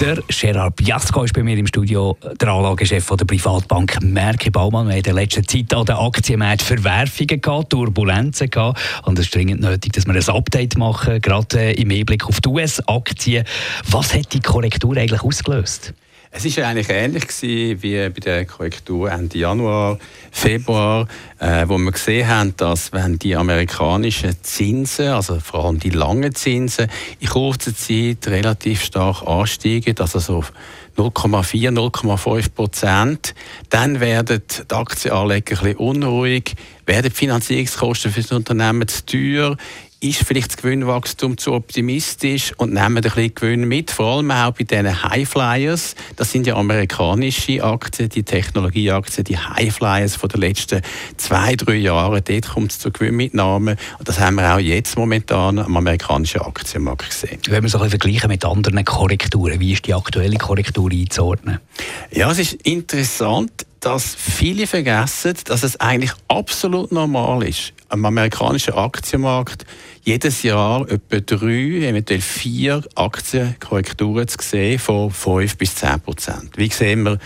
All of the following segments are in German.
der Gerard Biasco ist bei mir im Studio, der Anlagechef der Privatbank Merki Baumann. Wir haben in der letzten Zeit an den Aktienmärkten Verwerfungen gehabt, Turbulenzen gehabt. Und es ist dringend nötig, dass wir ein Update machen, gerade äh, im Hinblick auf die US-Aktien. Was hat die Korrektur eigentlich ausgelöst? Es war eigentlich ähnlich gewesen wie bei der Korrektur Ende Januar, Februar, äh, wo wir gesehen haben, dass wenn die amerikanischen Zinsen, also vor allem die langen Zinsen, in kurzer Zeit relativ stark ansteigen, also so 0,4, 0,5 Prozent, dann werden die Aktienanleger ein bisschen unruhig, werden die Finanzierungskosten für das Unternehmen zu teuer, ist vielleicht das Gewinnwachstum zu optimistisch und nehmen ein bisschen Gewinn mit, vor allem auch bei diesen Highflyers. Das sind ja amerikanische Aktien, die Technologieaktien, die Highflyers von den letzten zwei, drei Jahren. Dort kommt es zu Gewinnmitnahmen und das haben wir auch jetzt momentan am amerikanischen Aktienmarkt gesehen. Wenn wir es ein bisschen vergleichen mit anderen Korrekturen, wie ist die aktuelle Korrektur einzuordnen? Ja, es ist interessant dass viele vergessen, dass es eigentlich absolut normal ist, am amerikanischen Aktienmarkt jedes Jahr etwa drei, eventuell vier Aktienkorrekturen zu sehen von 5 bis 10 Prozent. Wie sehen wir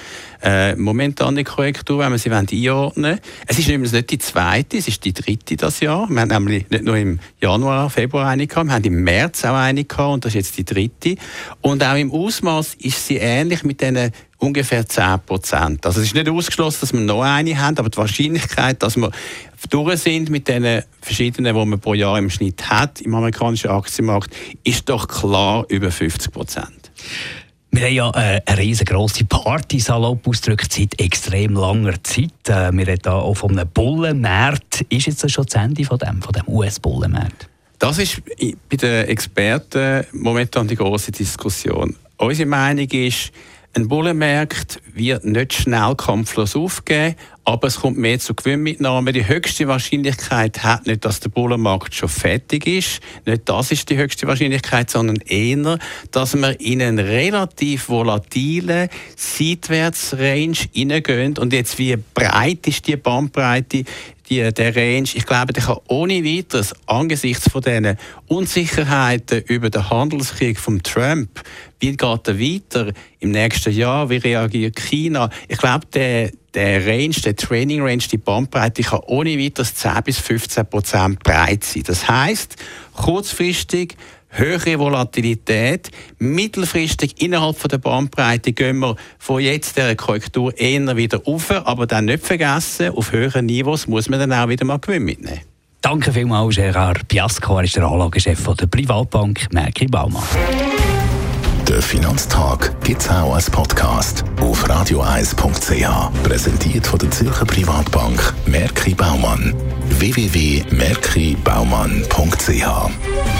äh, momentan die Korrektur, wenn wir sie einordnen wollen? Es ist übrigens nicht die zweite, es ist die dritte das Jahr. Wir haben nämlich nicht nur im Januar, Februar eine gehabt, wir haben im März auch eine gehabt und das ist jetzt die dritte. Und auch im Ausmaß ist sie ähnlich mit diesen ungefähr 10 Prozent. Also es ist nicht ausgeschlossen, dass wir noch eine haben, aber die Wahrscheinlichkeit, dass wir durch sind mit den verschiedenen, die man pro Jahr im Schnitt hat im amerikanischen Aktienmarkt, ist doch klar über 50 Prozent. Wir haben ja äh, eine riesengroße Party, salopp ausgedrückt, seit extrem langer Zeit. Äh, wir reden auch von einem Bullenmarkt. Ist jetzt das schon das Ende von dem, von dem US-Bullenmarkt? Das ist bei den Experten momentan die große Diskussion. Unsere Meinung ist, ein Bullenmarkt wird nicht schnell kampflos aufgeben, aber es kommt mehr zu Gewinnmitnahmen. Die höchste Wahrscheinlichkeit hat nicht, dass der Bullenmarkt schon fertig ist. Nicht das ist die höchste Wahrscheinlichkeit, sondern eher, dass wir in einen relativ volatilen Seitwärtsrange hineingehen. Und jetzt, wie breit ist die Bandbreite? Die, der Range, ich glaube, der kann ohne weiteres angesichts von diesen Unsicherheiten über den Handelskrieg von Trump, wie geht er weiter im nächsten Jahr, wie reagiert China, ich glaube, der, der Range, der Training Range, die Bandbreite kann ohne weiteres 10 bis 15 Prozent breit sein. Das heißt, kurzfristig höhere Volatilität. Mittelfristig innerhalb von der Bandbreite gehen wir von jetzt der Korrektur eher wieder auf, aber dann nicht vergessen, auf höheren Niveaus muss man dann auch wieder mal Gewinn mitnehmen. Danke vielmals, Gerard Piasco. Er ist der Anlagechef der Privatbank Merki Baumann. Der Finanztag gibt es auch als Podcast auf radioeis.ch. Präsentiert von der Zürcher Privatbank Merki Baumann. www.merkibaumann.ch